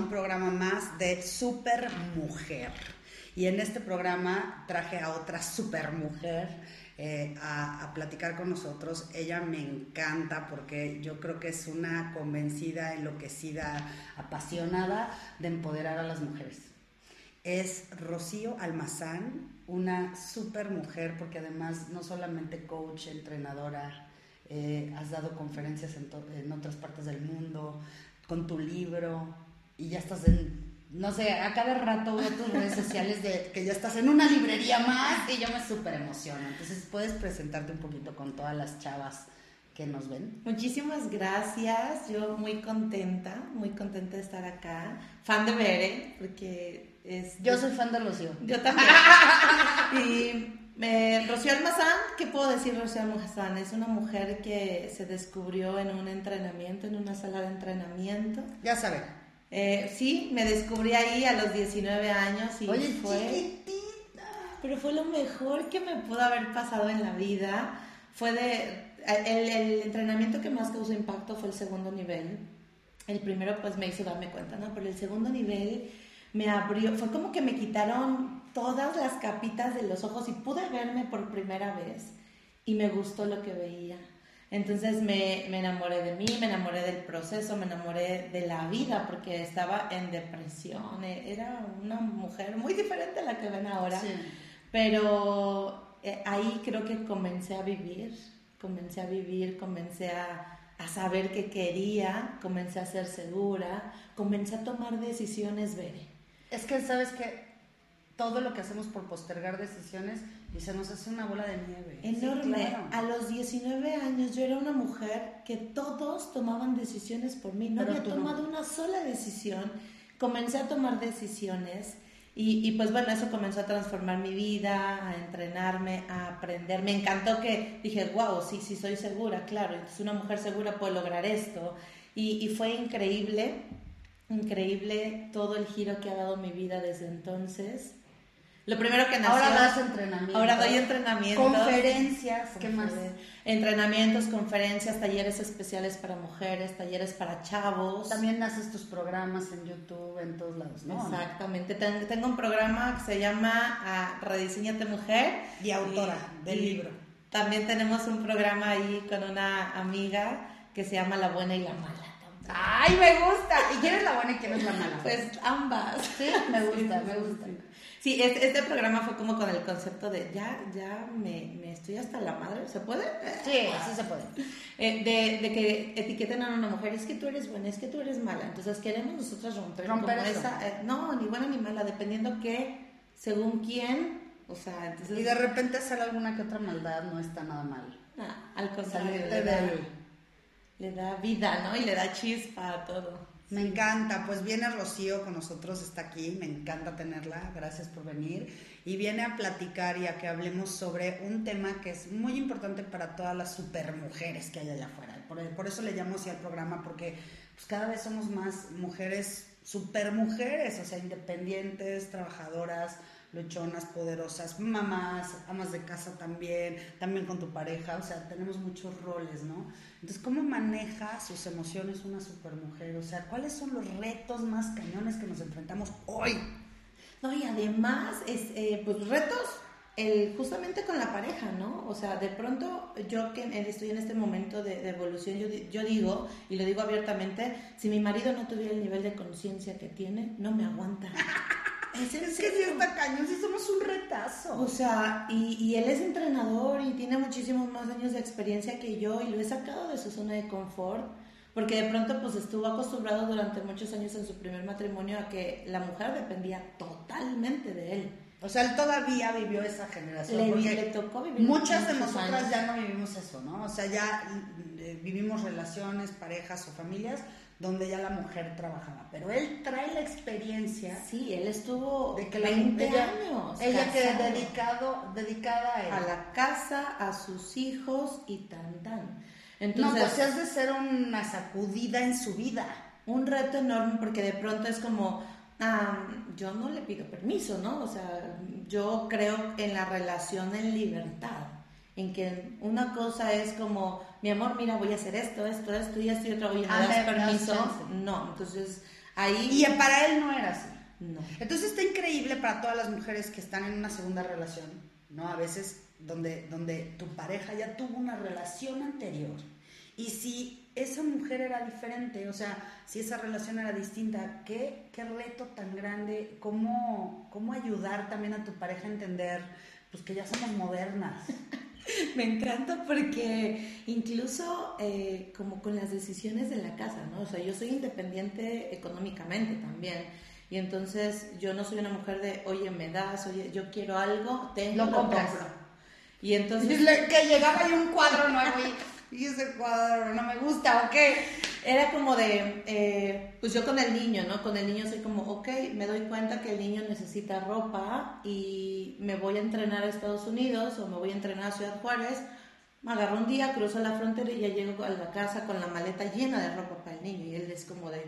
un programa más de Super Mujer. Y en este programa traje a otra super mujer eh, a, a, platicar con nosotros. Ella me encanta porque yo creo que es una convencida, enloquecida, apasionada de empoderar a las mujeres. Es Rocío Almazán, una super mujer porque además no solamente coach, entrenadora, eh, has dado conferencias en, en, otras partes del mundo, con tu libro, y ya estás en, no sé, a cada rato veo tus redes sociales de que ya estás en una librería más y yo me súper emociono. Entonces, ¿puedes presentarte un poquito con todas las chavas que nos ven? Muchísimas gracias, yo muy contenta, muy contenta de estar acá, fan de Bere, porque es... Yo soy fan de Rocío. Yo también. y eh, Rocío Almazán, ¿qué puedo decir Rocío Almazán? Es una mujer que se descubrió en un entrenamiento, en una sala de entrenamiento. Ya saben. Eh, sí, me descubrí ahí a los 19 años y Oye, fue... chiquitita. Pero fue lo mejor que me pudo haber pasado en la vida. Fue de... El, el entrenamiento que más causó impacto fue el segundo nivel. El primero pues me hizo darme cuenta, ¿no? Pero el segundo nivel me abrió, fue como que me quitaron todas las capitas de los ojos y pude verme por primera vez y me gustó lo que veía. Entonces me, me, enamoré de mí, me enamoré del proceso, me enamoré de la vida porque estaba en depresión. Era una mujer muy diferente a la que ven ahora. Sí. Pero eh, ahí creo que comencé a vivir, comencé a vivir, comencé a, a saber qué quería, comencé a ser segura, comencé a tomar decisiones, Bere. Es que sabes que todo lo que hacemos por postergar decisiones y se nos hace una bola de nieve. Enorme. Sí, claro. A los 19 años yo era una mujer que todos tomaban decisiones por mí. No Pero había no. tomado una sola decisión. Comencé a tomar decisiones y, y, pues bueno, eso comenzó a transformar mi vida, a entrenarme, a aprender. Me encantó que dije, wow, sí, sí, soy segura, claro. Entonces una mujer segura puede lograr esto. Y, y fue increíble, increíble todo el giro que ha dado mi vida desde entonces. Lo primero que nació... Ahora das entrenamiento. Ahora doy entrenamientos. Conferencias, ¿qué más? Entrenamientos, conferencias, talleres especiales para mujeres, talleres para chavos. También haces tus programas en YouTube, en todos lados, ¿no? Exactamente. Ten, tengo un programa que se llama uh, Rediseñate Mujer. Y autora y, del y libro. También tenemos un programa ahí con una amiga que se llama La Buena y la Mala. ¡Ay, me gusta! ¿Y quién es la buena y quién es la mala? Pues ambas. Sí, me gusta, me gusta. Sí, este, este, programa fue como con el concepto de ya, ya me, me estoy hasta la madre, ¿se puede? Sí, sí se puede. Eh, de, de, que etiqueten a una mujer, es que tú eres buena, es que tú eres mala. Entonces queremos nosotros romper, romper como eso. esa, eh, no, ni buena ni mala, dependiendo que, según quién, o sea, entonces... Y de repente hacer alguna que otra maldad no está nada mal. Ah, al contrario, le da, le da vida, ¿no? Y le da chispa a todo. Me encanta, pues viene Rocío con nosotros, está aquí, me encanta tenerla, gracias por venir. Y viene a platicar y a que hablemos sobre un tema que es muy importante para todas las supermujeres que hay allá afuera. Por, por eso le llamo así al programa, porque pues, cada vez somos más mujeres, supermujeres, o sea, independientes, trabajadoras, luchonas, poderosas, mamás, amas de casa también, también con tu pareja, o sea, tenemos muchos roles, ¿no? Entonces, ¿cómo maneja sus emociones una supermujer? O sea, ¿cuáles son los retos más cañones que nos enfrentamos hoy? No, y además, es, eh, pues retos el, justamente con la pareja, ¿no? O sea, de pronto yo que estoy en este momento de, de evolución, yo, yo, digo, y lo digo abiertamente, si mi marido no tuviera el nivel de conciencia que tiene, no me aguanta. ¿Es, es que sí está cañón, sí somos un retazo. O sea, y, y, él es entrenador y tiene muchísimos más años de experiencia que yo y lo he sacado de su zona de confort. Porque de pronto pues estuvo acostumbrado durante muchos años en su primer matrimonio a que la mujer dependía totalmente de él. O sea, él todavía vivió esa generación. Le, porque le tocó vivir Muchas de nosotras años. ya no vivimos eso, ¿no? O sea, ya eh, vivimos relaciones, parejas o familias donde ya la mujer trabajaba. Pero él trae la experiencia. Sí, él estuvo de que la, 20 ella, años. Ella que casado. dedicado, dedicada a él. A la casa, a sus hijos y tan tan. Entonces, no, pues has de ser una sacudida en su vida. Un reto enorme porque de pronto es como, um, yo no le pido permiso, ¿no? O sea, yo creo en la relación en libertad, en que una cosa es como, mi amor, mira, voy a hacer esto, esto, esto y esto y otro, oye, ¿me das permiso? No, entonces ahí... Y para él no era así. No. Entonces está increíble para todas las mujeres que están en una segunda relación, ¿no? A veces donde, donde tu pareja ya tuvo una relación anterior. Y si esa mujer era diferente, o sea, si esa relación era distinta, qué, qué reto tan grande, cómo, cómo ayudar también a tu pareja a entender pues que ya somos modernas. Me encanta porque incluso eh, como con las decisiones de la casa, ¿no? O sea, yo soy independiente económicamente también. Y entonces yo no soy una mujer de, oye, me das, oye, yo quiero algo, tengo, Lo lo, compro. Y entonces... Que llegaba ahí un cuadro nuevo y, y ese cuadro no me gusta, ¿o qué? Era como de, eh, pues yo con el niño, ¿no? Con el niño soy como, ok, me doy cuenta que el niño necesita ropa y me voy a entrenar a Estados Unidos o me voy a entrenar a Ciudad Juárez. Me agarro un día, cruzo la frontera y ya llego a la casa con la maleta llena de ropa para el niño. Y él es como de,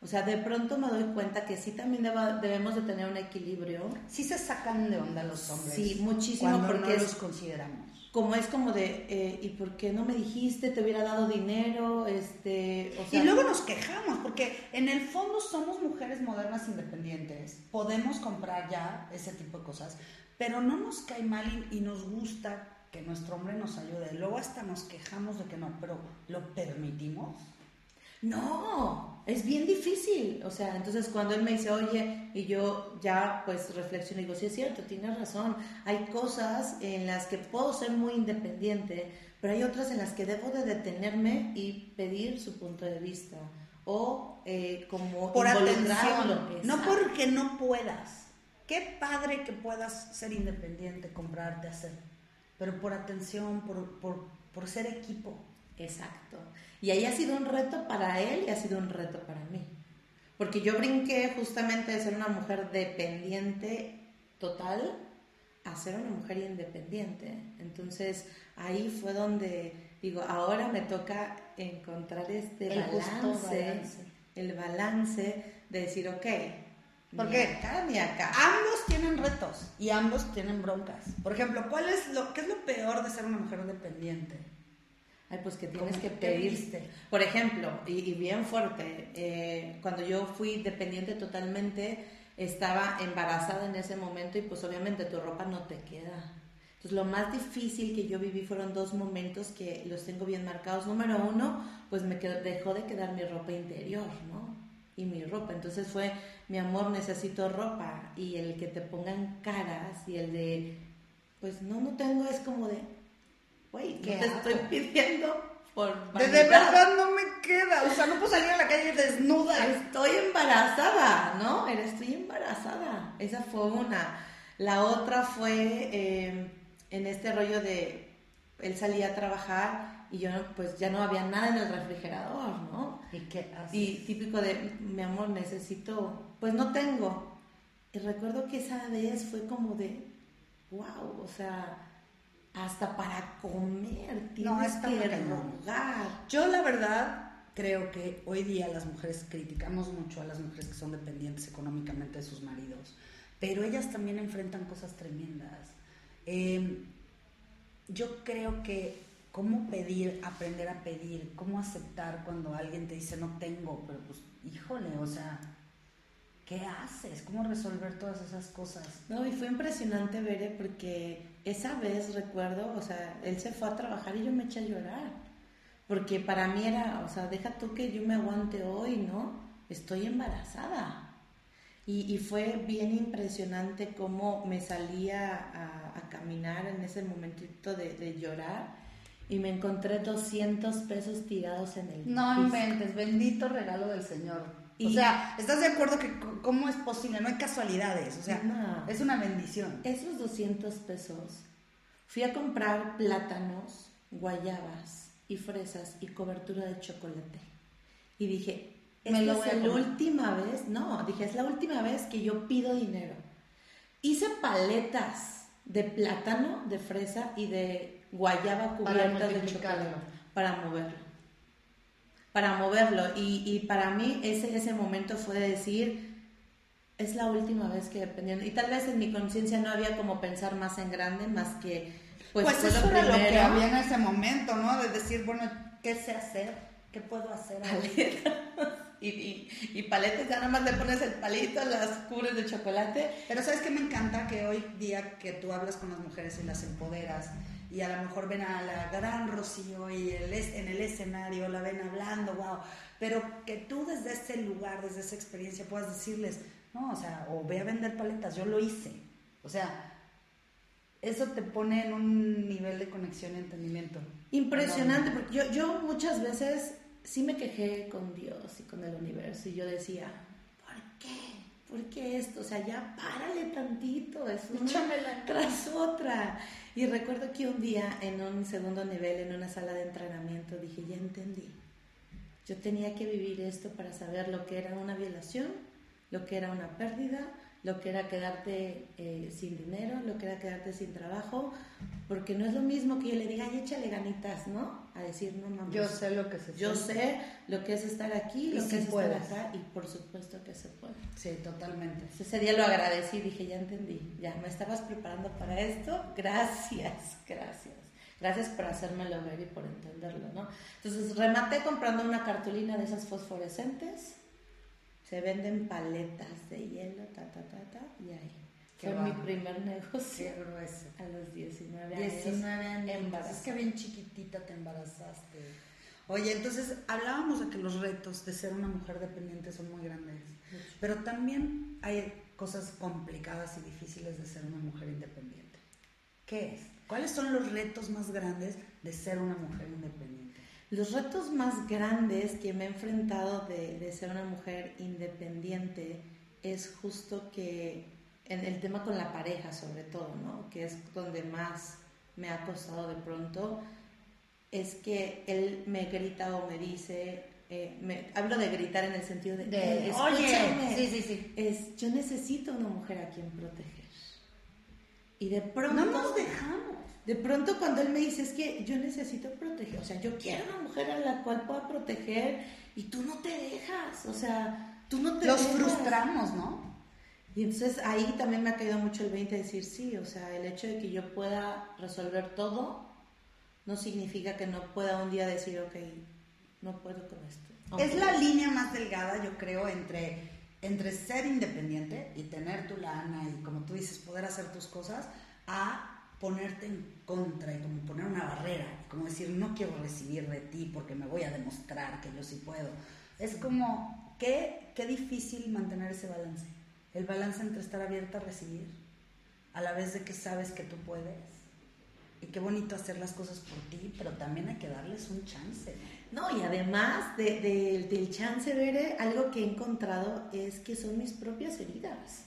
o sea, de pronto me doy cuenta que sí también deba- debemos de tener un equilibrio. Sí se sacan de onda los hombres. Sí, muchísimo, cuando porque no los consideramos. Como es como de, eh, ¿y por qué no me dijiste? ¿Te hubiera dado dinero? Este, y luego nos quejamos, porque en el fondo somos mujeres modernas independientes, podemos comprar ya ese tipo de cosas, pero no nos cae mal y, y nos gusta que nuestro hombre nos ayude. Luego hasta nos quejamos de que no, pero ¿lo permitimos? No, es bien difícil. O sea, entonces cuando él me dice, oye, y yo ya pues reflexiono y digo, sí es cierto, tienes razón. Hay cosas en las que puedo ser muy independiente, pero hay otras en las que debo de detenerme y pedir su punto de vista. O eh, como Por atención, no porque no puedas. Qué padre que puedas ser independiente, comprarte, hacer, pero por atención, por, por, por ser equipo. Exacto. Y ahí ha sido un reto para él y ha sido un reto para mí. Porque yo brinqué justamente de ser una mujer dependiente total a ser una mujer independiente. Entonces ahí fue donde digo, ahora me toca encontrar este El justo balance, balance. el balance de decir, ok, ¿Por ni acá ni acá. Ambos tienen retos y ambos tienen broncas. Por ejemplo, ¿cuál es lo, ¿qué es lo peor de ser una mujer dependiente? Ay, pues que tienes ¿Cómo que qué pedir. viste? Por ejemplo, y, y bien fuerte, eh, cuando yo fui dependiente totalmente, estaba embarazada en ese momento y pues obviamente tu ropa no te queda. Entonces lo más difícil que yo viví fueron dos momentos que los tengo bien marcados. Número uno, pues me quedó- dejó de quedar mi ropa interior, ¿no? Y mi ropa. Entonces fue, mi amor, necesito ropa. Y el que te pongan caras y el de, pues no, no tengo, es como de, güey, ¿Qué ¿qué te hago? estoy pidiendo por De, de verdad no me queda. O sea, no puedo salir a la calle desnuda. Estoy embarazada, ¿no? Estoy embarazada. Esa fue una. La otra fue eh, en este rollo de él salía a trabajar y yo pues ya no había nada en el refrigerador, ¿no? ¿Y qué haces? Y típico de, mi amor, necesito, pues no tengo. Y recuerdo que esa vez fue como de, wow, o sea, hasta para comer tienes No, está que rogar. Yo la verdad creo que hoy día las mujeres criticamos mucho a las mujeres que son dependientes económicamente de sus maridos, pero ellas también enfrentan cosas tremendas. Eh, yo creo que cómo pedir, aprender a pedir, cómo aceptar cuando alguien te dice no tengo, pero pues híjole, o sea, ¿qué haces? ¿Cómo resolver todas esas cosas? No, y fue impresionante ver, eh, porque esa vez recuerdo, o sea, él se fue a trabajar y yo me eché a llorar. Porque para mí era, o sea, deja tú que yo me aguante hoy, ¿no? Estoy embarazada. Y, y fue bien impresionante cómo me salía a, a caminar en ese momentito de, de llorar y me encontré 200 pesos tirados en el No inventes, bendito regalo del Señor. O sea, ¿estás de acuerdo que cómo es posible? No hay casualidades, o sea, No. es una bendición. Esos 200 pesos fui a comprar plátanos, guayabas y fresas y cobertura de chocolate. Y dije, Me lo es la última vez, no, dije, es la última vez que yo pido dinero. Hice paletas de plátano, de fresa y de guayaba cubierta de chocolate para moverlo. Para moverlo. Y, y para mí ese, ese momento fue de decir, es la última vez que dependiendo. Y tal vez en mi conciencia no había como pensar más en grande, más que Pues, pues eso era lo que había en ese momento, ¿no? De decir, bueno, ¿qué sé hacer? ¿Qué puedo hacer? y, y, y, paletas, ya nada más le pones el palito, las cubres de chocolate. Pero ¿sabes qué me encanta? Que hoy día que tú hablas con las mujeres y las empoderas, y a lo mejor ven a la gran Rocío y el, en el escenario la ven hablando, wow, pero que tú desde ese lugar, desde esa experiencia puedas decirles, no, o sea, o ve a vender paletas, yo lo hice. O sea, eso te pone en un nivel de conexión y entendimiento. Impresionante, porque yo, yo muchas veces sí me quejé con Dios y con el universo y yo decía, ¿por qué? ¿Por qué esto? O sea, ya párale tantito, es una tras otra. Y recuerdo que un día en un segundo nivel, en una sala de entrenamiento, dije, ya entendí. Yo tenía que vivir esto para saber lo que era una violación, lo que era una pérdida, lo que era quedarte eh, sin dinero, lo que era quedarte sin trabajo, porque no es lo mismo que yo le diga, ay, échale ganitas, ¿no? A decir, no, mamá. Yo sé lo que se Yo sé lo que es estar aquí, lo que es estar acá, y por supuesto que se puede. Sí, totalmente. Ese día lo agradecí, dije, ya entendí, ya me estabas preparando para esto, gracias, gracias. Gracias por hacérmelo ver y por entenderlo, ¿no? Entonces rematé comprando una cartulina de esas fosforescentes se venden paletas de hielo, ta, ta, ta, ta, y ahí. Fue mi primer negocio. Qué grueso. A los 19 años. 19 años. Es que bien chiquitita te embarazaste. Oye, entonces hablábamos de que los retos de ser una mujer dependiente son muy grandes, pero también hay cosas complicadas y difíciles de ser una mujer independiente. ¿Qué es? ¿Cuáles son los retos más grandes de ser una mujer independiente? Los retos más grandes que me he enfrentado de, ser una mujer independiente es justo que en el tema con la pareja sobre todo, ¿no? que es donde más me ha costado de pronto, es que él me grita o me dice, eh, me, hablo de gritar en el sentido de, oye, sí, sí, sí. es, yo necesito una mujer a quien proteger. Y de pronto... No nos dejamos. De pronto cuando él me dice, es que yo necesito proteger, o sea, yo quiero una mujer a la cual pueda proteger y tú no te dejas, o sea, tú no te Los frustramos, ¿no? Y entonces ahí también me ha caído mucho el 20 decir, sí, o sea, el hecho de que yo pueda resolver todo no significa que no pueda un día decir, ok, no puedo con esto. Es la línea más delgada, yo creo, entre, entre ser independiente y tener tu lana y, como tú dices, poder hacer tus cosas, a ponerte en contra y como poner una barrera, como decir, no quiero recibir de ti porque me voy a demostrar que yo sí puedo. Es como, qué, qué difícil mantener ese balance. El balance entre estar abierta a recibir, a la vez de que sabes que tú puedes. Y qué bonito hacer las cosas por ti, pero también hay que darles un chance. No, y además de, del chance, Bere, algo que he encontrado es que son mis propias heridas.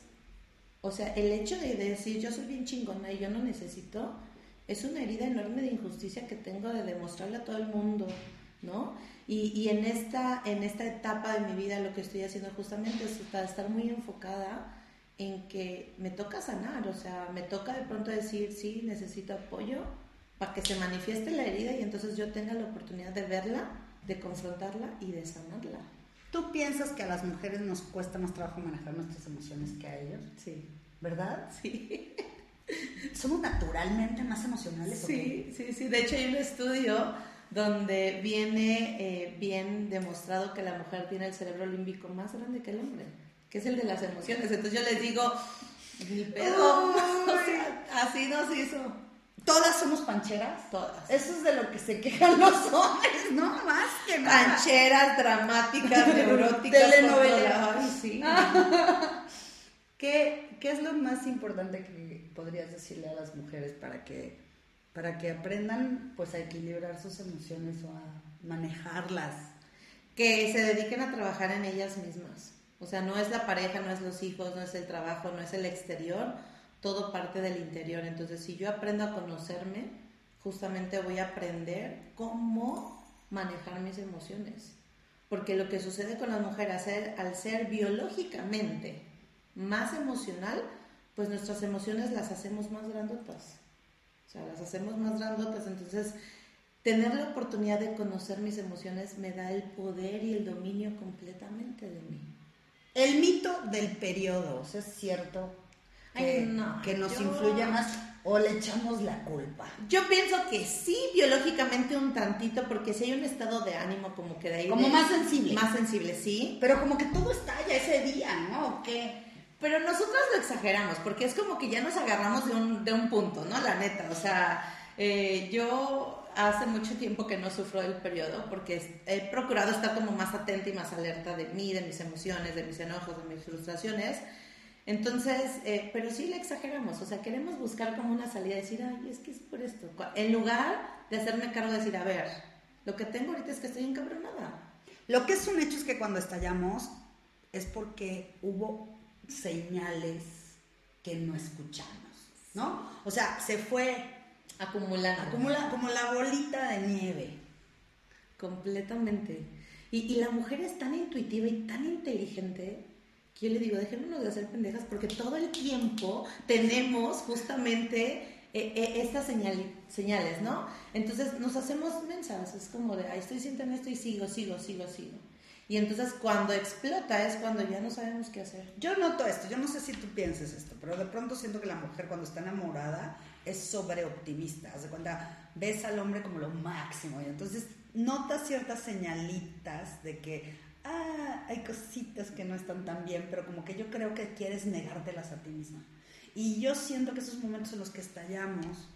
O sea, el hecho de decir yo soy bien chingona y yo no necesito, es una herida enorme de injusticia que tengo de demostrarle a todo el mundo, ¿no? Y, y en, esta, en esta etapa de mi vida lo que estoy haciendo justamente es estar muy enfocada en que me toca sanar, o sea, me toca de pronto decir, sí, necesito apoyo para que se manifieste la herida y entonces yo tenga la oportunidad de verla, de confrontarla y de sanarla. ¿Tú piensas que a las mujeres nos cuesta más trabajo manejar nuestras emociones que a ellos? Sí. ¿Verdad? Sí. ¿Somos naturalmente más emocionales? Sí, sí, sí. De hecho hay un estudio donde viene eh, bien demostrado que la mujer tiene el cerebro límbico más grande que el hombre, que es el de las emociones. Entonces yo les digo, mi pedo, así nos hizo. ¿Todas somos pancheras? Todas. Eso es de lo que se quejan los hombres, ¿no? Más que nada. Pancheras, dramáticas, neuróticas. Telenovelas. sí. ¿Qué, ¿Qué es lo más importante que podrías decirle a las mujeres para que, para que aprendan pues, a equilibrar sus emociones o a manejarlas? Que se dediquen a trabajar en ellas mismas. O sea, no es la pareja, no es los hijos, no es el trabajo, no es el exterior todo parte del interior. Entonces, si yo aprendo a conocerme, justamente voy a aprender cómo manejar mis emociones. Porque lo que sucede con la mujer al ser, al ser biológicamente más emocional, pues nuestras emociones las hacemos más grandotas. O sea, las hacemos más grandotas. Entonces, tener la oportunidad de conocer mis emociones me da el poder y el dominio completamente de mí. El mito del periodo, ¿es cierto? Que, Ay, no, que nos yo- influye más o le echamos la culpa? Yo pienso que sí, biológicamente un tantito, porque si hay un estado de ánimo como que de ahí... Como de- más sensible. Más sensible, sí. Pero como que todo estalla ese día, ¿no? ¿O qué? Pero nosotras lo exageramos, porque es como que ya nos agarramos de un, de un punto, ¿no? La neta, o sea, eh, yo hace mucho tiempo que no sufro del periodo, porque he procurado estar como más atenta y más alerta de mí, de mis emociones, de mis enojos, de mis frustraciones. Entonces, eh, pero sí le exageramos, o sea, queremos buscar como una salida, decir, ay, es que es por esto, en lugar de hacerme cargo de decir, a ver, lo que tengo ahorita es que estoy encabronada. Lo que es un hecho es que cuando estallamos es porque hubo señales que no escuchamos, ¿no? O sea, se fue Acumulando. acumula como la bolita de nieve. Completamente. Y, y la mujer es tan intuitiva y tan inteligente yo le digo, dejémonos de hacer pendejas porque todo el tiempo tenemos justamente eh, eh, estas señal- señales, ¿no? Entonces nos hacemos mensas, es como de, ay, estoy sintiendo esto y sigo, sigo, sigo, sigo. Y entonces cuando explota es cuando ya no sabemos qué hacer. Yo noto esto, yo no sé si tú pienses esto, pero de pronto siento que la mujer cuando está enamorada es sobreoptimista. Haz de cuenta, ves al hombre como lo máximo y entonces notas ciertas señalitas de que, ah, hay cositas que no están tan bien, pero como que yo creo que quieres negártelas a ti misma. Y yo siento que esos momentos en los que estallamos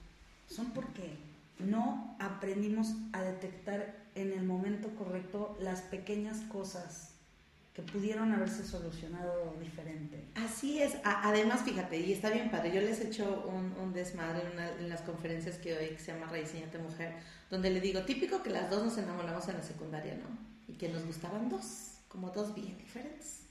son porque no aprendimos a detectar en el momento correcto las pequeñas cosas que pudieron haberse solucionado diferente. Así es, además fíjate, y está bien padre, yo les he hecho un, un desmadre en, una- en las conferencias que hoy que se llama Rediseñate Mujer, donde le digo, típico que las dos nos enamoramos en la secundaria, ¿no? Que nos gustaban dos, como dos bien diferentes.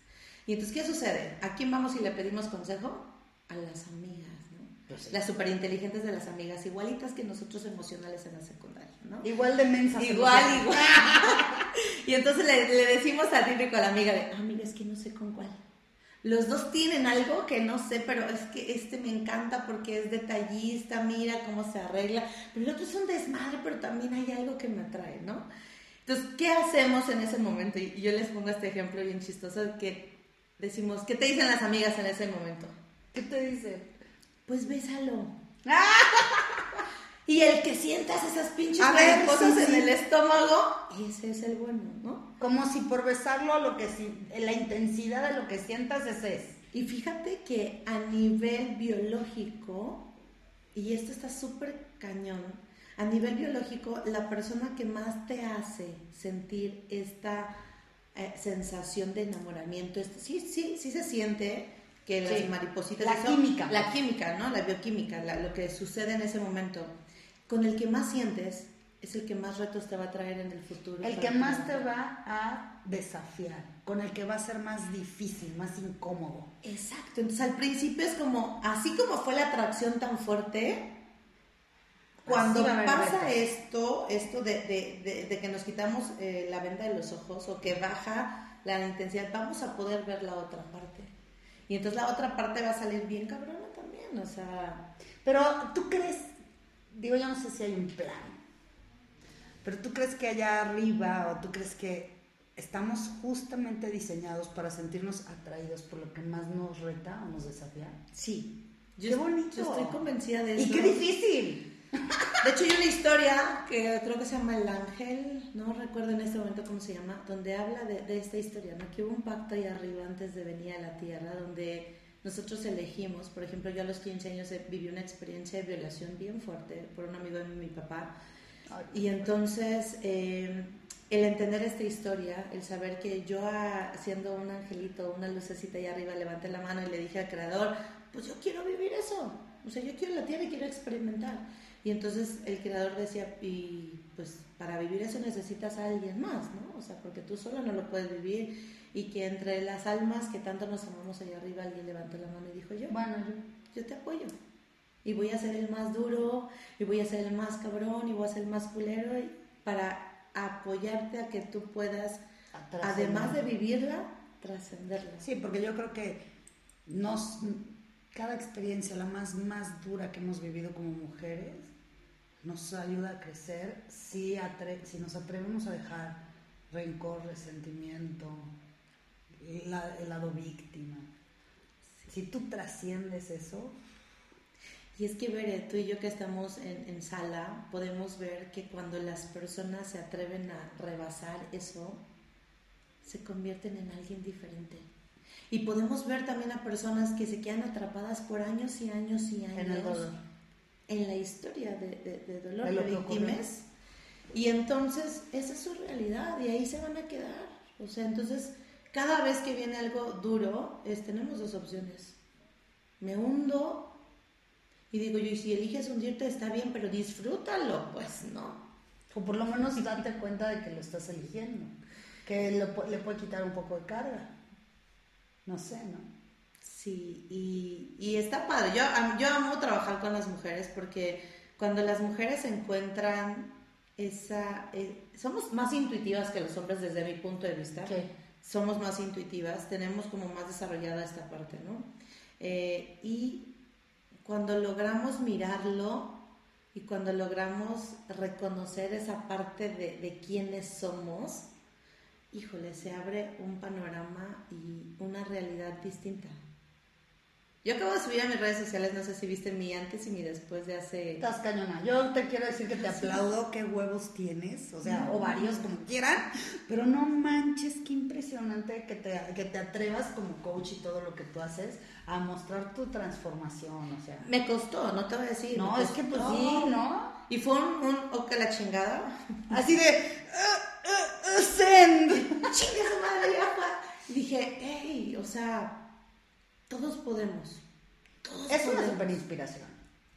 Y entonces, ¿qué sucede? ¿A quién vamos y le pedimos consejo? A las amigas, ¿no? Pues sí. Las superinteligentes de las amigas, igualitas que nosotros emocionales en la secundaria, ¿no? Igual de mensas. Igual, igual. y entonces le, le decimos a típico a la amiga de, amiga, es que no sé con cuál. Los dos tienen algo que no sé, pero es que este me encanta porque es detallista, mira cómo se arregla. Pero el otro es un desmadre, pero también hay algo que me atrae, ¿no? Entonces, ¿qué hacemos en ese momento? Y yo les pongo este ejemplo bien chistoso que decimos, ¿qué te dicen las amigas en ese momento? ¿Qué te dice? Pues bésalo. Y el que sientas esas pinches A ver, cosas sí, en sí. el estómago, ese es el bueno, ¿no? Como si por besarlo lo que si, la intensidad de lo que sientas ese es. Y fíjate que a nivel biológico, y esto está súper cañón, a nivel biológico, la persona que más te hace sentir esta eh, sensación de enamoramiento, esto- sí, sí, sí se siente que Sí. las maripositas... La eso- química. La química, ¿no? La bioquímica, la- lo que sucede en ese momento. Con el que más sientes es el que más retos te va a traer en el futuro. El que más te va a desafiar, con el que va a ser más difícil, más incómodo. Exacto, entonces al principio es como, así como fue la atracción tan fuerte, cuando pasa esto, esto de, de- de- de que nos quitamos eh, la venda de los ojos o que baja la intensidad, vamos a poder ver la otra parte. Y entonces la otra parte va a salir bien cabrona también, o sea, Pero tú crees, digo, yo no sé si hay un plan, pero tú crees que allá arriba o tú crees que estamos justamente diseñados para sentirnos atraídos por lo que más nos reta o nos desafía. sí. Qué bonito. Yo estoy convencida de Y eso. qué difícil. De hecho, hay una historia que creo que se llama El Ángel, no recuerdo en este momento cómo se llama, donde habla de, de esta historia, ¿no? que hubo un pacto ahí arriba antes de venir a la tierra, donde nosotros elegimos, por ejemplo, yo a los 15 años eh, viví una experiencia de violación bien fuerte por un amigo de mi papá, y entonces eh, el entender esta historia, el saber que yo ah, siendo un angelito, una lucecita ahí arriba, levanté la mano y le dije al creador, pues yo quiero vivir eso, o sea, yo quiero la tierra y quiero experimentar. Y entonces el creador decía, y pues para vivir eso necesitas a alguien más, ¿no? O sea, porque tú solo no lo puedes vivir. Y que entre las almas que tanto nos amamos allá arriba, alguien levantó la mano y dijo, yo, Bueno, yo te apoyo. Y voy a ser el más duro, y voy a ser el más cabrón, y voy a ser el más culero, y para apoyarte a que tú puedas, yo... además de vivirla, trascenderla. Sí, porque yo creo que nos, cada experiencia, la más, más dura que hemos vivido como mujeres, nos ayuda a crecer si, atre- si nos atrevemos a dejar rencor, resentimiento, la- el lado víctima. Si si tú trasciendes eso. Y es que, Bere, tú y yo que estamos en, en sala, podemos ver que cuando las personas se atreven a rebasar eso, se convierten en alguien diferente. Y podemos ver también a personas que se quedan atrapadas por años y años y años En el dolor. En la historia de, de- de dolor, De de, lo víctimas. Y entonces esa es su realidad y ahí se van a quedar. O sea, entonces cada vez que viene algo duro, es, tenemos dos opciones. Me hundo y digo yo, y si eliges hundirte está bien, pero disfrútalo, pues no. O por lo menos date cuenta de que lo estás eligiendo. Que pu- le puede quitar un poco de carga. No sé, ¿no? Sí, y, y está padre. Yo, yo amo trabajar con las mujeres porque cuando las mujeres encuentran esa... eh, somos más intuitivas que los hombres desde mi punto de vista. Somos más intuitivas, tenemos como más desarrollada esta parte, ¿no? Eh, y cuando logramos mirarlo y cuando logramos reconocer esa parte de, de quiénes somos, híjole, se abre un panorama y una realidad distinta. Yo acabo de subir a mis redes sociales, no sé si viste mi antes y mi después de hace... Estás cañona. Yo te quiero decir que te aplaudo qué huevos tienes, o sea, o varios como quieran, pero no manches, qué impresionante que te, que te atrevas como coach y todo lo que tú haces a mostrar tu transformación, o sea. Me costó, no te voy a decir. No, es que pues sí, ¿no? Y fue un, un ok la chingada. Así de, "Uh, uh, uh, send. ¡Chinga su madre, ya fue". Y dije, hey, o sea, todos podemos. Todos Es una podemos. super inspiración.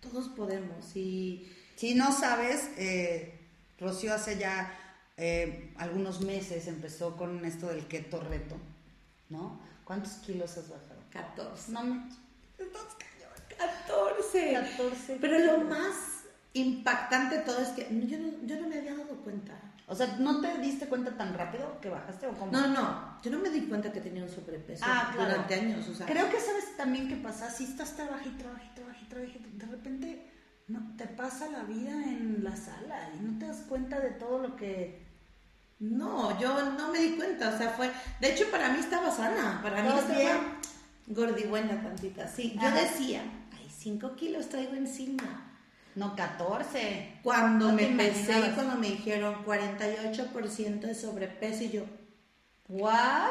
Todos podemos. Y Si no sabes, eh, Rocío hace ya eh, algunos meses empezó con esto del keto reto, ¿no? ¿Cuántos kilos has bajado? 14. No me... Estás cañón. 14. 14 Pero lo más impactante de todo es que yo no, yo no me había dado cuenta. O sea, ¿no te diste cuenta tan rápido que bajaste o cómo? No, no, yo no me di cuenta que tenía un sobrepeso Ah, claro. durante años. O sea, Creo que sabes también qué pasa. Si estás y trabaja, y de repente no, te pasa la vida en la sala y no te das cuenta de todo lo que... No, yo no me di cuenta, o sea, fue, de hecho para mí estaba sana, para mí ¿Estabas estaba bien? gordibuena tantita, sí, yo Ajá. decía, ay, 5 kilos traigo encima. No, 14. Cuando No me pesé y cuando me dijeron 48% de sobrepeso y yo, ¿What?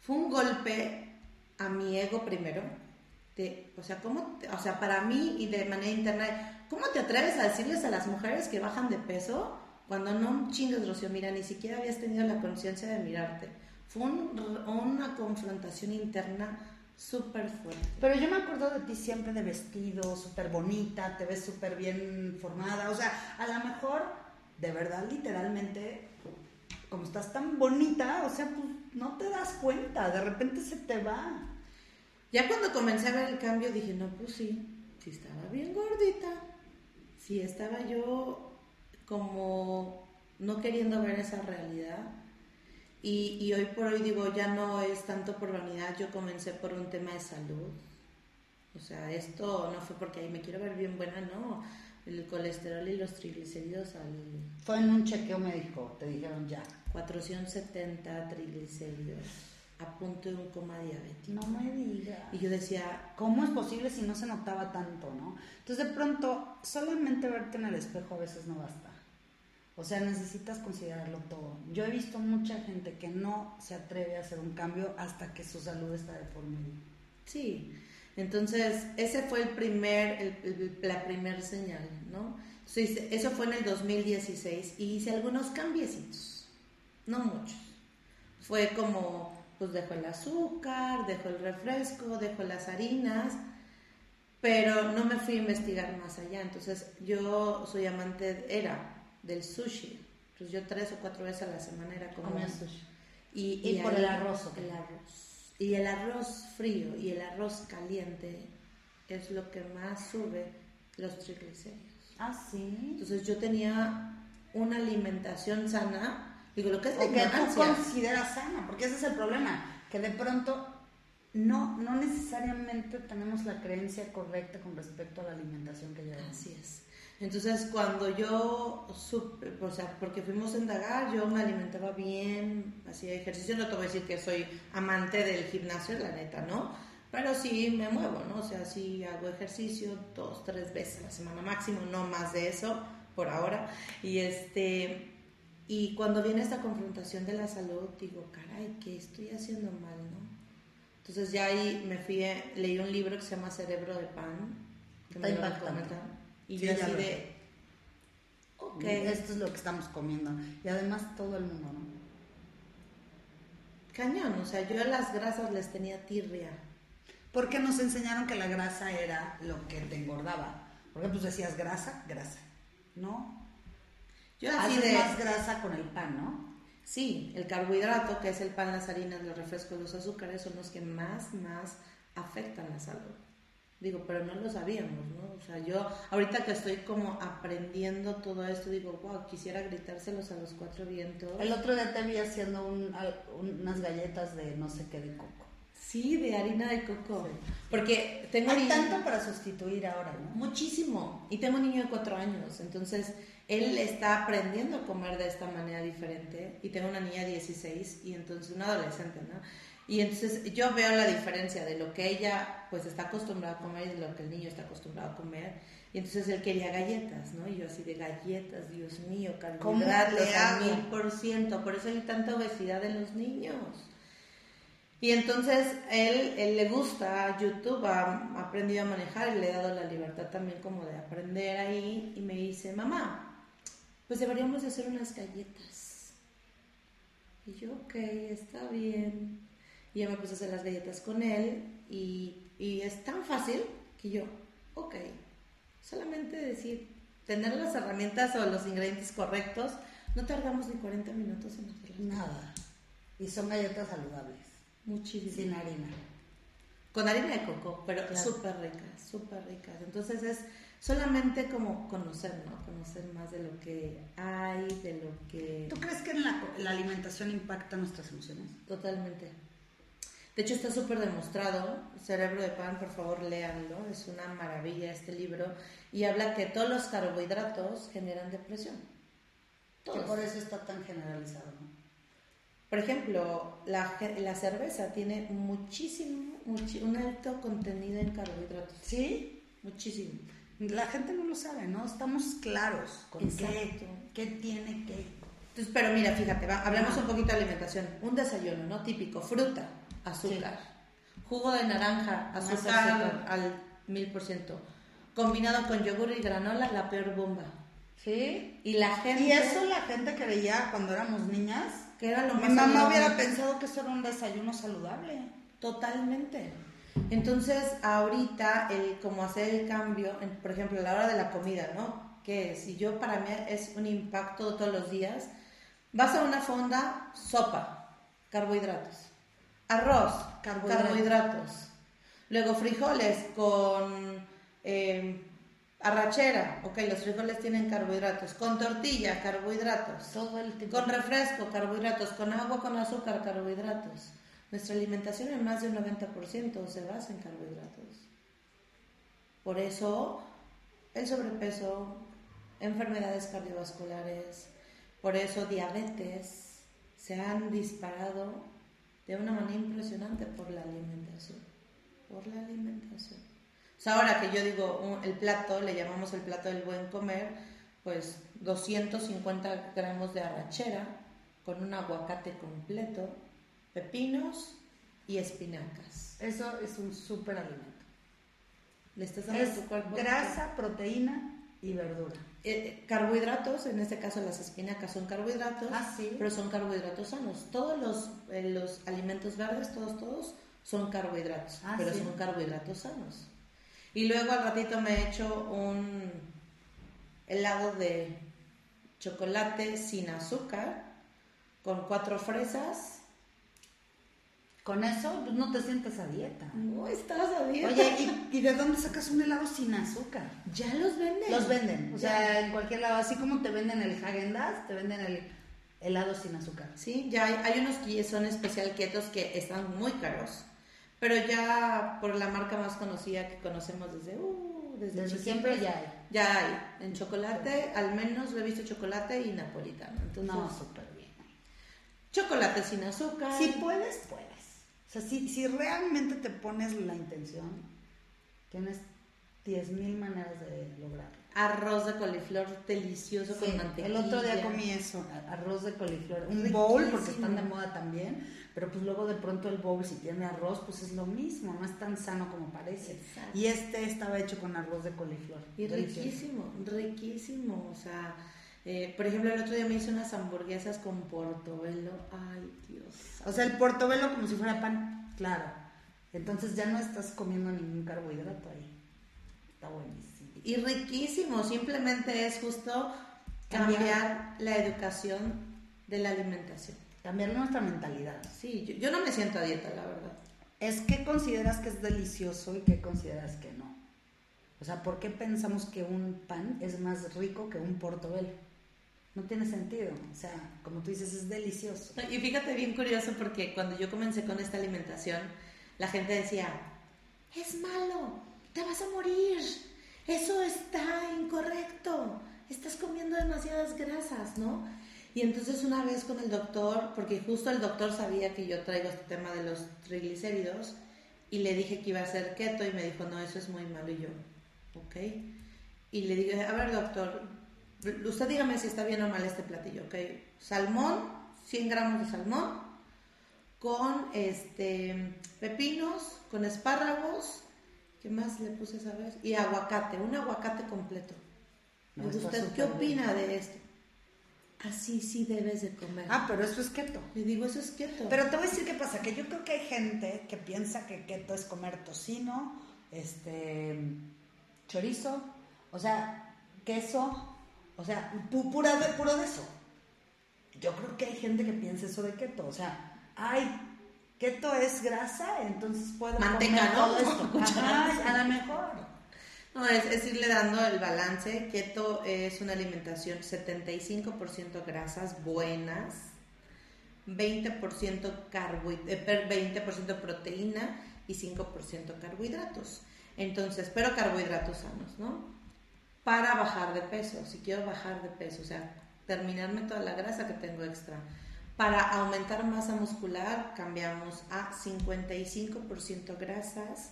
fue un golpe a mi ego primero, de, o sea, ¿cómo, te- o sea, para mí y de manera interna, ¿cómo te atreves a decirles a las mujeres que bajan de peso cuando no chingues, Rocío? Mira, ni siquiera habías tenido la conciencia de mirarte. Fue un- una confrontación interna súper fuerte. Pero yo me acuerdo de ti siempre de vestido, súper bonita, te ves súper bien formada. O sea, a lo mejor, de verdad, literalmente, como estás tan bonita, o sea, pues no te das cuenta, de repente se te va. Ya cuando comencé a ver el cambio dije, no, pues sí, sí estaba bien gordita. Sí estaba yo como no queriendo ver esa realidad. Y, y hoy por hoy digo, ya no es tanto por vanidad, yo comencé por un tema de salud. O sea, esto no fue porque ahí me quiero ver bien buena, no. El colesterol y los triglicéridos al Fue en un chequeo médico, te dijeron ya. 470 triglicéridos, a punto de un coma diabético. No me digas. Y yo decía, ¿Cómo es posible si no se notaba tanto, no? Entonces, de pronto, solamente verte en el espejo a veces no basta. O sea, necesitas considerarlo todo. Yo he visto mucha gente que no se atreve a hacer un cambio hasta que su salud está de por medio. Sí, entonces ese fue el primer, el- el- la primer señal, ¿no? Entonces, eso fue en el 2016 y hice algunos cambiecitos, no muchos. Fue como, pues dejo el azúcar, dejo el refresco, dejo las harinas, pero no me fui a investigar más allá. Entonces yo soy amante, era del sushi. Entonces yo tres o cuatro veces a la semana era como... Comía sushi. Y, Y por ahí- el arroz. El arroz. Y el arroz frío y el arroz caliente es lo que más sube los triglicéridos. Ah, sí. Entonces yo tenía una alimentación sana, digo, lo que es O que tú consideras sana, porque ese es el problema, que de pronto no, no necesariamente tenemos la creencia correcta con respecto a la alimentación que llevamos. Así es. Entonces, cuando yo supe, o sea, porque fuimos a indagar, yo me alimentaba bien, hacía ejercicio, no te voy a decir que soy amante del gimnasio, la neta, ¿no? Pero sí me muevo, ¿no? O sea, sí hago ejercicio dos, tres veces a la semana máximo, no más de eso por ahora. Y este y cuando viene esta confrontación de la salud, digo, caray, ¿qué estoy haciendo mal, no? Entonces ya ahí me fui, leí un libro que se llama Cerebro de Pan, que me Está lo impactante. Y Sí, yo así de, ok, Esto es lo que estamos comiendo. Y además todo el mundo, ¿no? cañón, o sea, yo a las grasas les tenía tirria. Porque nos enseñaron que la grasa era lo que te engordaba. Porque pues decías grasa, grasa. ¿No? Yo así Haces de, más grasa con el pan, ¿no? sí, el carbohidrato, que es el pan, las harinas, los refrescos, los azúcares, son los que más, más afectan la salud. Digo, pero no lo sabíamos, ¿no? O sea, yo ahorita que estoy como aprendiendo todo esto, digo, wow, quisiera gritárselos a los cuatro vientos. El otro día te vi haciendo un- unas galletas de no sé qué de coco. Sí, de harina de coco. Sí. Porque tengo Hay tanto para sustituir ahora, ¿no? Muchísimo. Y tengo un niño de cuatro años, entonces él está aprendiendo a comer de esta manera diferente. Y tengo una niña de 16 y entonces una adolescente, ¿no? Y entonces yo veo la diferencia de lo que ella pues está acostumbrada a comer y de lo que el niño está acostumbrado a comer. Y entonces él quería galletas, ¿no? Y yo así de galletas, Dios mío, ¿Cómo carbohidratos hago? mil por ciento. Por eso hay tanta obesidad en los niños. Y entonces él, él le gusta YouTube, ha, ha aprendido a manejar y le he dado la libertad también como de aprender ahí y me dice, mamá, pues deberíamos de hacer unas galletas. Y yo, ok, está bien. Y ya me puse a hacer las galletas con él y, y es tan fácil que yo, ok, solamente decir, tener las herramientas o los ingredientes correctos, no tardamos ni 40 minutos en hacerlas. Nada. Y son galletas saludables, Muchísimo. sin harina. Con harina de coco, pero Claro. súper ricas, súper ricas. Entonces es solamente como conocer, ¿no? Conocer más de lo que hay, de lo que... ¿Tú crees que en la, la alimentación impacta nuestras emociones? Totalmente. De hecho está súper demostrado. Cerebro de pan, por favor, léanlo. Es una maravilla este libro. Y habla que todos los carbohidratos generan depresión. Que Todos. por eso está tan generalizado, ¿no? Por ejemplo, la, cerveza tiene muchísimo, muchi- un alto contenido en carbohidratos. Sí. Muchísimo. La gente no lo sabe, ¿no? Estamos claros con qué, Exacto. qué tiene que... Entonces, pero mira, fíjate, va, hablamos un poquito de alimentación. Un desayuno, ¿no? Típico, fruta, azúcar, jugo de naranja, azúcar azúcar. al mil por ciento. Combinado con yogur y granola, la peor bomba. Sí. Y la gente... Y eso la gente creía cuando éramos niñas. que era lo Mi más mamá saludable. hubiera pensado que eso era un desayuno saludable. Totalmente. Entonces, ahorita, el como hacer el cambio, en- por ejemplo, a la hora de la comida, ¿no? Que si yo para mí es un impacto todos los días, vas a una fonda, sopa, carbohidratos, arroz, Carbohidratos. carbohidratos, luego frijoles con eh, arrachera, ok, los frijoles tienen carbohidratos, con tortilla, carbohidratos, Todo el tiempo. con refresco, carbohidratos, con agua, con azúcar, carbohidratos. Nuestra alimentación en más de un 90% se basa en carbohidratos. Por eso el sobrepeso, enfermedades cardiovasculares, por eso diabetes se han disparado de una manera impresionante por la alimentación. Por la alimentación. O sea, ahora que yo digo el plato, le llamamos el plato del buen comer, pues 250 gramos de arrachera con un aguacate completo, pepinos y espinacas. Eso es un súper alimento. Le estás dando Es tu cuerpo grasa, proteína y verdura. Eh, carbohidratos, en este caso las espinacas son carbohidratos, Ah, sí. pero son carbohidratos sanos. Todos los, eh, los alimentos verdes, todos, todos, son carbohidratos, Ah, pero sí. son carbohidratos sanos. Y luego al ratito me he hecho un helado de chocolate sin azúcar, con cuatro fresas. Con eso pues, no te sientes a dieta. No estás a dieta. Oye, ¿y, y de dónde sacas un helado sin azúcar? ya los venden. Los venden. O Ya. sea, en cualquier lado. Así como te venden el Häagen-Dazs, te venden el helado sin azúcar. Sí, ya hay, hay unos que son especial ketos que están muy caros, pero ya por la marca más conocida que conocemos desde, uh, desde, siempre ya hay. Ya hay, en chocolate, al menos lo he visto chocolate y napolitano. Entonces, No, súper bien. chocolate sin azúcar. Si puedes, puedes. O sea, si, si realmente te pones la intención, tienes 10.000 maneras de lograrlo. Arroz de coliflor delicioso con mantequilla. El otro día comí eso, arroz de coliflor. Un bowl, porque están de moda también, pero pues luego de pronto el bowl, si tiene arroz, pues es lo mismo, no es tan sano como parece. Y este estaba hecho con arroz de coliflor. Y riquísimo, riquísimo. O sea, eh, por ejemplo, el otro día me hice unas hamburguesas con portobelo. Ay, Dios. O sea, el portobelo como si fuera pan, claro. Entonces ya no estás comiendo ningún carbohidrato ahí. Está buenísimo y riquísimo. Simplemente es justo cambiar la educación de la alimentación. Cambiar nuestra mentalidad. Sí, yo, no me siento a dieta, la verdad. Es que consideras que es delicioso y qué consideras que no. O sea, ¿por qué pensamos que un pan es más rico que un portobelo? No tiene sentido. O sea, como tú dices, es delicioso. Y fíjate bien curioso porque cuando yo comencé con esta alimentación, la gente decía, es malo, te vas a morir, eso está incorrecto, estás comiendo demasiadas grasas, ¿no? Y entonces una vez con el doctor, porque justo el doctor sabía que yo traigo este tema de los triglicéridos, y le dije que iba a hacer keto y me dijo, no, eso es muy malo y yo, ¿ok? Y le dije, a ver doctor, usted dígame si está bien o mal este platillo, ¿ok? Salmón, 100 gramos de salmón, con este, pepinos, con espárragos, ¿Qué más le puse esa vez? Y aguacate, un aguacate completo. ¿Usted qué opina de esto? Así sí debes de comer. Ah, pero eso es keto. Le digo, eso es keto. Pero te voy a decir qué pasa, que yo creo que hay gente que piensa que keto es comer tocino, este, chorizo, o sea, queso, o sea, pura de, puro de eso. Yo creo que hay gente que piensa eso de keto, o sea, hay keto es grasa, entonces puedo Manteca, todo esto. a lo mejor. No, es, es, irle dando el balance. Keto es una alimentación 75% grasas buenas, 20% carbo, 20% proteína y 5% carbohidratos. Entonces, pero carbohidratos sanos, ¿no? Para bajar de peso, si quiero bajar de peso, o sea, terminarme toda la grasa que tengo extra para aumentar masa muscular cambiamos a 55% grasas,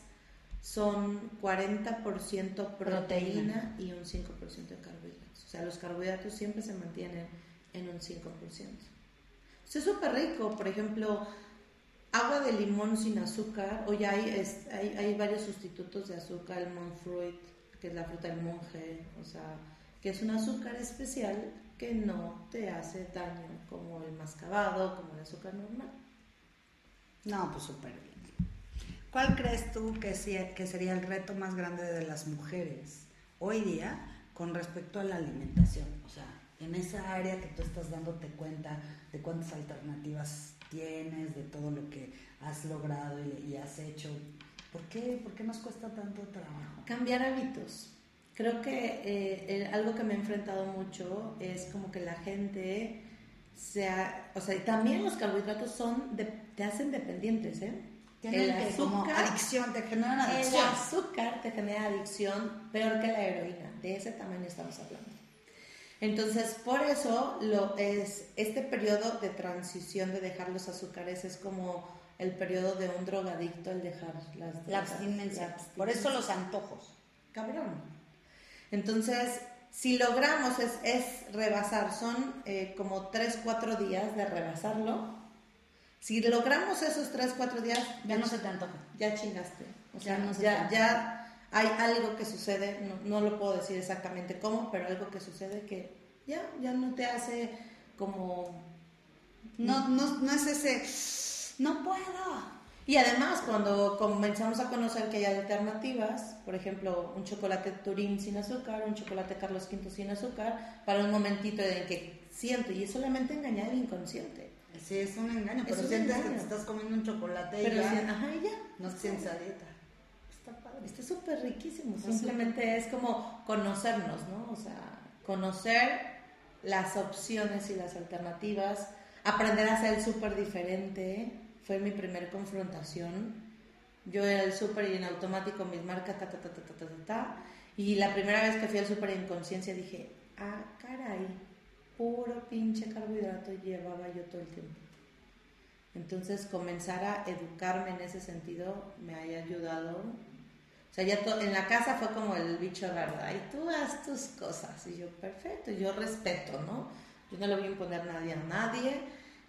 son 40% proteína, y un 5% de carbohidratos. O sea, los carbohidratos siempre se mantienen en un 5%. Esto es súper rico, por ejemplo, agua de limón sin azúcar, hoy hay, hay, hay varios sustitutos de azúcar, el fruit, que es la fruta del monje, o sea, que es un azúcar especial que no te hace daño como el mascabado, como el azúcar normal. No, pues súper bien. ¿Cuál crees tú que, que sería el reto más grande de las mujeres hoy día con respecto a la alimentación? O sea, en esa área que tú estás dándote cuenta de cuántas alternativas tienes, de todo lo que has logrado y, has hecho. ¿Por qué, ¿Por qué nos cuesta tanto trabajo? Cambiar hábitos creo que eh, algo que me he enfrentado mucho es como que la gente sea, o sea, también los carbohidratos son, te hacen dependientes, ¿eh? el azúcar, adicción, te generan adicción. El azúcar te genera adicción peor que la heroína, de ese tamaño estamos hablando. Entonces, por eso lo es este periodo de transición de dejar los azúcares es como el periodo de un drogadicto al dejar las la abstinencia. Por eso los antojos. Cabrón. Entonces, si logramos es, rebasar, son eh, como 3, 4 días de rebasarlo. Si logramos esos 3, 4 días, ya no se te antoja. Ya chingaste. O sea, ya, ya, hay algo que sucede, no, lo puedo decir exactamente cómo, pero algo que sucede que ya, ya no te hace como... No, no, no es ese, no puedo, y además, cuando comenzamos a conocer que hay alternativas, por ejemplo, un chocolate Turín sin azúcar, un chocolate Carlos V sin azúcar, para un momentito en que siento, y es solamente engañar el inconsciente. Sí, es un engaño, pero sientes que te estás comiendo un chocolate y ya, ajá, y ya. no sientes a dieta. Está padre. Está súper riquísimo. Simplemente es como conocernos, ¿no? O sea, conocer las opciones y las alternativas, aprender a ser súper diferente, fue mi primer confrontación. Yo era el súper y en automático mis marcas, ta, ta, ta, ta, ta, ta, ta, Y la primera vez que fui al súper en conciencia dije, ah, caray, puro pinche carbohidrato llevaba yo todo el tiempo. Entonces comenzar a educarme en ese sentido me haya ayudado. O sea, ya en la casa fue como el bicho raro, ay, tú haz tus cosas. Y yo, perfecto, yo respeto, ¿no? Yo no le voy a imponer nadie a nadie.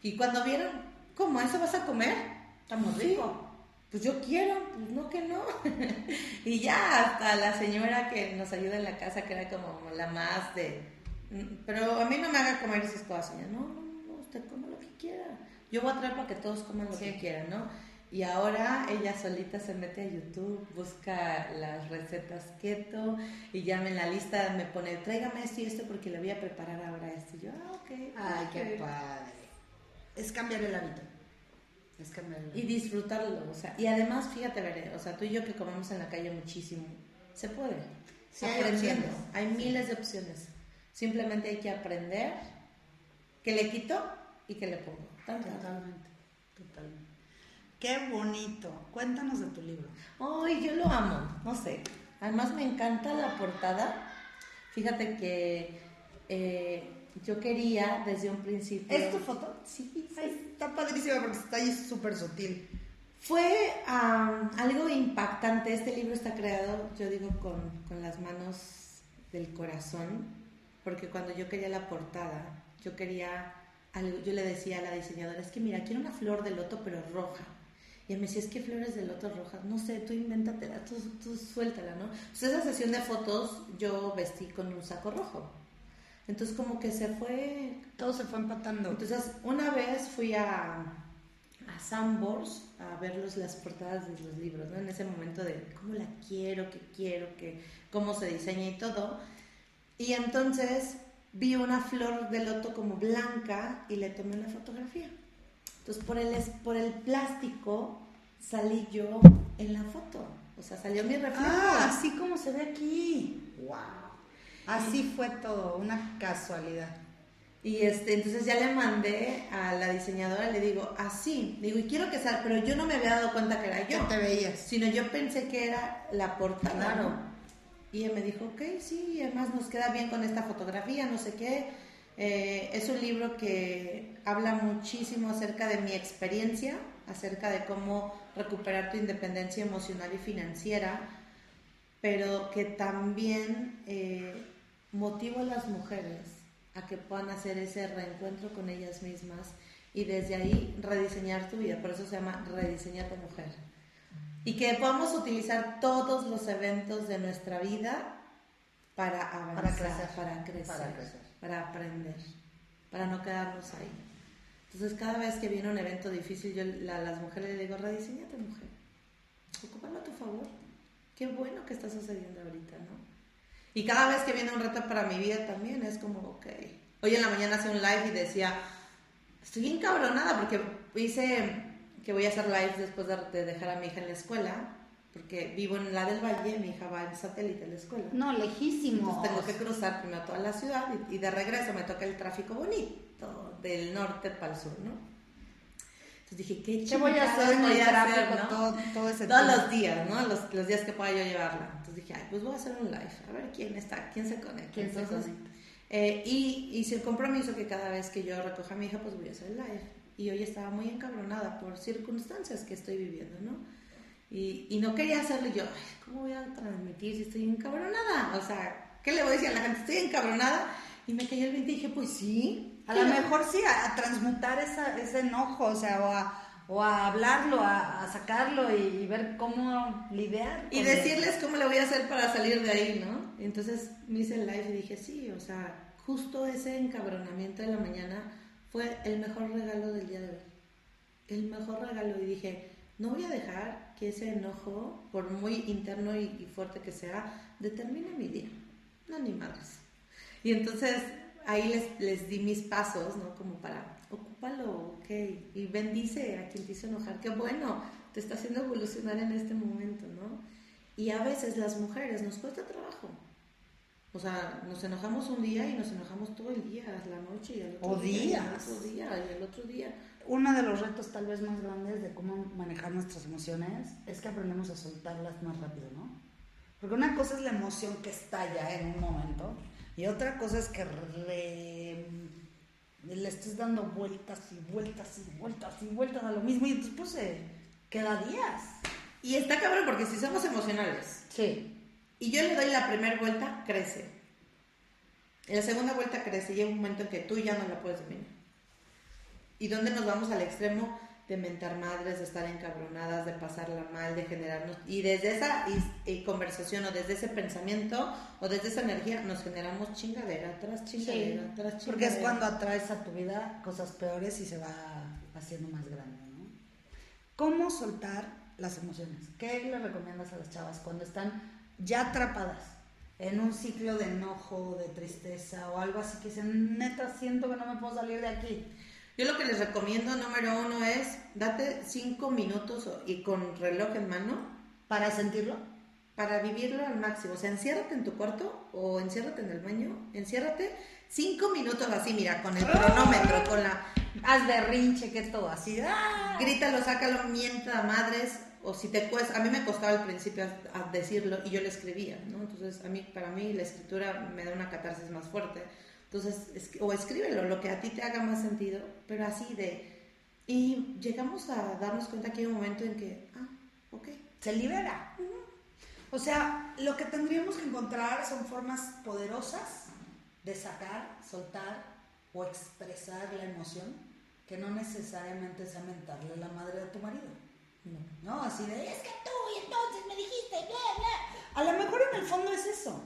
Y cuando vieron, ¿cómo? ¿Eso vas a comer? Está muy rico. Pues yo quiero, pues no que no. y ya hasta la señora que nos ayuda en la casa, que era como la más de... Mm, pero a mí no me haga comer esas cosas, señora. No, no, no, usted coma lo que quiera. Yo voy a traer para que todos coman lo que quieran, ¿no? Y ahora ella solita se mete a YouTube, busca las recetas keto y ya en la lista me pone, tráigame esto y esto porque le voy a preparar ahora esto. Y yo, ah, ok. Ay, qué padre. Es cambiar el hábito. Es. Y disfrutarlo, o sea, y además, fíjate, Veré, o sea, tú y yo que comemos en la calle muchísimo, se puede. Sí, aprendiendo. Hay, hay miles de opciones. Simplemente hay que aprender que le quito y que le pongo. Totalmente, totalmente. Qué bonito. Cuéntanos de tu libro. Ay, yo lo amo, no sé. Además me encanta la portada. Fíjate que eh, yo quería desde un principio... ¿Es tu foto? Sí. está padrísima porque está ahí súper sutil. Fue algo impactante. Este libro está creado, yo digo, con, con las manos del corazón, porque cuando yo quería la portada, yo quería yo le decía a la diseñadora, es que mira, quiero una flor de loto pero roja. Y él me decía, es que flores de loto rojas, no sé, tú invéntatela, tú, tú suéltala, ¿no? Entonces esa sesión de fotos yo vestí con un saco rojo. Entonces como que se fue... Todo se fue empatando. Entonces una vez fui a, a Sambors a ver las portadas de los libros, ¿no? En ese momento de cómo la quiero, qué quiero, qué, cómo se diseña y todo. Y entonces vi una flor de loto como blanca y le tomé una fotografía. Entonces por el, por el plástico salí yo en la foto. O sea, salió mi reflejo. Ah, así como se ve aquí. Wow. Así fue todo, una casualidad. Y este, entonces ya le mandé a la diseñadora, le digo, así, digo, y quiero que salga, pero yo no me había dado cuenta que era yo. te veías. Sino yo pensé que era la portada. Claro. Y él me dijo, ok, sí, además nos queda bien con esta fotografía, no sé qué. Eh, es un libro que habla muchísimo acerca de mi experiencia, acerca de cómo recuperar tu independencia emocional y financiera, pero que también eh, motiva a las mujeres a que puedan hacer ese reencuentro con ellas mismas y desde ahí rediseñar tu vida. Por eso se llama Rediseñar tu mujer y que podamos utilizar todos los eventos de nuestra vida para avanzar, para crecer, para crecer, para, aprender, para no quedarnos ahí. Entonces, cada vez que viene un evento difícil, yo a las mujeres les digo, rediseñate mujer, ocúpalo a tu favor. Qué bueno que está sucediendo ahorita, ¿no? Y cada vez que viene un reto para mi vida también es como, ok. Hoy en la mañana hice un live y decía, estoy encabronada porque hice que voy a hacer live después de, dejar a mi hija en la escuela, porque vivo en la del Valle, mi hija va en satélite a la escuela. No, lejísimo. Entonces tengo que cruzar primero toda la ciudad y, de regreso me toca el tráfico bonito del norte para el sur, ¿no? Entonces dije, ¿qué, ¿Qué voy a hacer en el tráfico todo, todo ese Todos los días, ¿no? Los, los, días que pueda yo llevarla. Entonces dije, ay, pues voy a hacer un live, a ver quién está, quién se conecta. ¿Quién se conecta? Eh, y hice el compromiso que cada vez que yo recoja a mi hija, pues voy a hacer el live y hoy estaba muy encabronada por circunstancias que estoy viviendo, ¿no? Y, y no quería hacerlo yo, ¿cómo voy a transmitir si estoy encabronada? O sea, ¿qué le voy a decir a la gente? Estoy encabronada. Y me cayó el 20 y dije, pues sí. A lo mejor sí, a, transmutar esa, ese enojo, o sea, o a, o a hablarlo, a, a sacarlo y, ver cómo lidiar. Y decirles cómo le voy a hacer para salir de ahí, ¿no? entonces me hice el live y dije, sí, o sea, justo ese encabronamiento de la mañana fue el mejor regalo del día de hoy. El mejor regalo. Y dije, no voy a dejar que ese enojo, por muy interno y, fuerte que sea, determine mi día. No, ni madres. Y entonces ahí les, les di mis pasos, ¿no? Como para, ocúpalo, ok. Y bendice a quien te hizo enojar. Qué bueno, te está haciendo evolucionar en este momento, ¿no? Y a veces las mujeres nos cuesta trabajo o sea, nos enojamos un día y nos enojamos todo el día, la noche y el otro o día. Días. O día y el otro día. Uno de los retos tal vez más grandes de cómo manejar nuestras emociones es que aprendemos a soltarlas más rápido, ¿no? Porque una cosa es la emoción que estalla en un momento y otra cosa es que le estés dando vueltas y vueltas y vueltas y vueltas a lo mismo y entonces pues se queda días. Y está cabrón porque si somos emocionales Sí. y yo le doy la primera vuelta, crece. En la segunda vuelta crece y llega un momento en que tú ya no la puedes dominar. ¿Y dónde nos vamos al extremo? De mentar madres, de estar encabronadas, de pasarla mal, de generarnos. Y desde esa y conversación o desde ese pensamiento o desde esa energía nos generamos chingadera tras chingadera tras chingadera. Porque es cuando atraes a tu vida cosas peores y se va haciendo más grande, ¿no? ¿Cómo soltar las emociones? ¿Qué le recomiendas a las chavas cuando están ya atrapadas en un ciclo de enojo, de tristeza o algo así que dicen, neta, siento que no me puedo salir de aquí? Yo lo que les recomiendo, número uno, es date cinco minutos y con reloj en mano Para sentirlo. para vivirlo al máximo. O sea, enciérrate en tu cuarto o enciérrate en el baño, enciérrate cinco minutos así, mira, con el cronómetro, con la... Haz berrinche, que todo así. ¡ah! Grítalo, sácalo, mienta madres, o si te cuesta, a mí me costaba al principio a- a decirlo y yo lo escribía, ¿no? Entonces, a mí, para mí la escritura me da una catarsis más fuerte. Entonces, es- o escríbelo, lo que a ti te haga más sentido, pero así de... Y llegamos a darnos cuenta que hay un momento en que, ah, ok, se libera. O sea, lo que tendríamos que encontrar son formas poderosas de sacar, soltar o expresar la emoción que no necesariamente sea mentarle la madre de tu marido. no. ¿No? Así de, es que tú y entonces me dijiste, bla, bla. A lo mejor en el fondo es eso.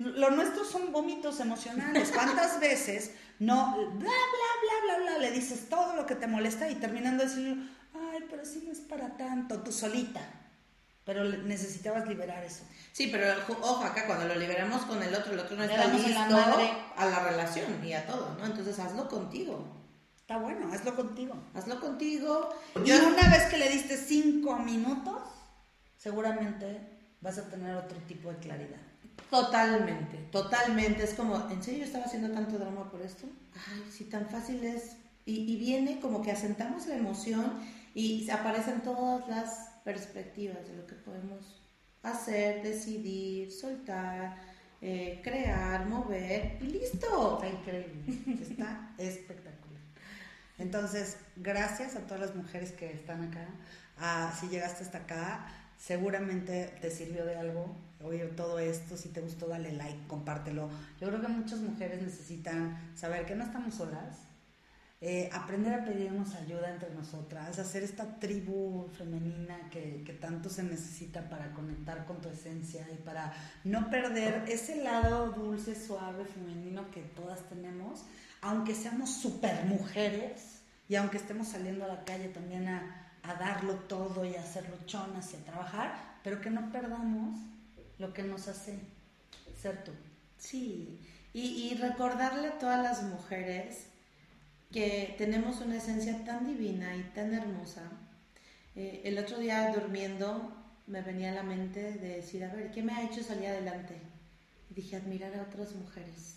Lo nuestro son vómitos emocionales. ¿Cuántas veces no, bla, bla, bla, bla, bla, le dices todo lo que te molesta y terminando de decir, ay, pero sí no es para tanto, tú solita. Pero necesitabas liberar eso. Sí, pero ojo, acá cuando lo liberamos con el otro, el otro no está listo la madre. a la relación y a todo, ¿no? Entonces hazlo contigo, Está bueno, hazlo contigo. hazlo contigo. Y una vez que le diste cinco minutos, seguramente vas a tener otro tipo de claridad. Totalmente, totalmente. Es como, ¿en serio estaba haciendo tanto drama por esto? Ay, sí, tan fácil es. Y, y viene como que asentamos la emoción y aparecen todas las perspectivas de lo que podemos hacer, decidir, soltar, eh, crear, mover y listo. Está increíble, está espectacular. Entonces, gracias a todas las mujeres que están acá. Ah, si llegaste hasta acá, seguramente te sirvió de algo oír todo esto. Si te gustó, dale like, compártelo. Yo creo que muchas mujeres necesitan saber que no estamos solas. eh, aprender a pedirnos ayuda entre nosotras, hacer esta tribu femenina que, que tanto se necesita para conectar con tu esencia y para no perder ese lado dulce, suave, femenino que todas tenemos, aunque seamos super mujeres y aunque estemos saliendo a la calle también a, a darlo todo y a hacer luchonas y a trabajar, pero que no perdamos lo que nos hace ser tú. Sí, y, y recordarle a todas las mujeres que tenemos una esencia tan divina y tan hermosa. Eh, el otro día durmiendo me venía a la mente de decir, a ver, ¿qué me ha hecho salir adelante? Y dije, admirar a otras mujeres.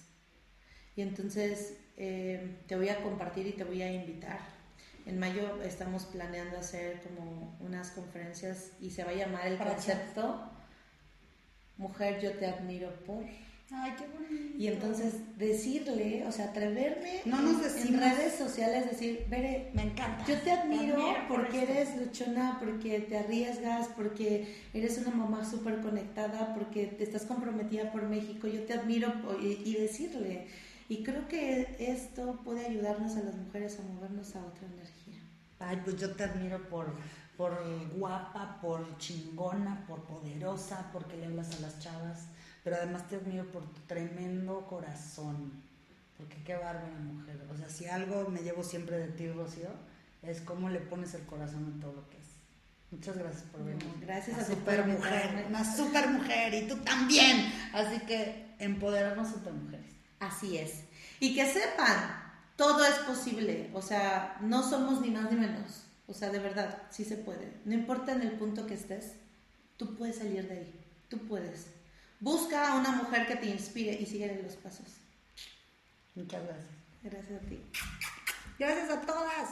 Y entonces eh, te voy a compartir y te voy a invitar. En mayo estamos planeando hacer como unas conferencias y se va a llamar el concepto Mujer, yo te admiro por... Ay, qué bonito. Y entonces decirle, o sea, atreverme No nos en- redes sociales, decir, Bere, me encanta. yo te admiro admiro por porque esto". eres luchona, porque te arriesgas, porque eres una mamá súper conectada, porque te estás comprometida por México, yo te admiro y decirle. Y creo que esto puede ayudarnos a las mujeres a movernos a otra energía. Ay, pues yo te admiro por, por guapa, por chingona, por poderosa, porque le hablas a las chavas, pero además te admiro por tu tremendo corazón, porque qué bárbara mujer. O sea, si algo me llevo siempre de ti, Rocío, es cómo le pones el corazón a todo lo que es. Muchas gracias por venir. No, gracias a super mujer, una super mujer, y tú también. Así que empoderarnos entre mujeres. Así es. Y que sepan, todo es posible. O sea, no somos ni más ni menos. O sea, de verdad, sí se puede. No importa en el punto que estés, tú puedes salir de ahí. Tú puedes. Busca a una mujer que te inspire y síguele los pasos. Muchas gracias. Gracias a ti. Gracias a todas.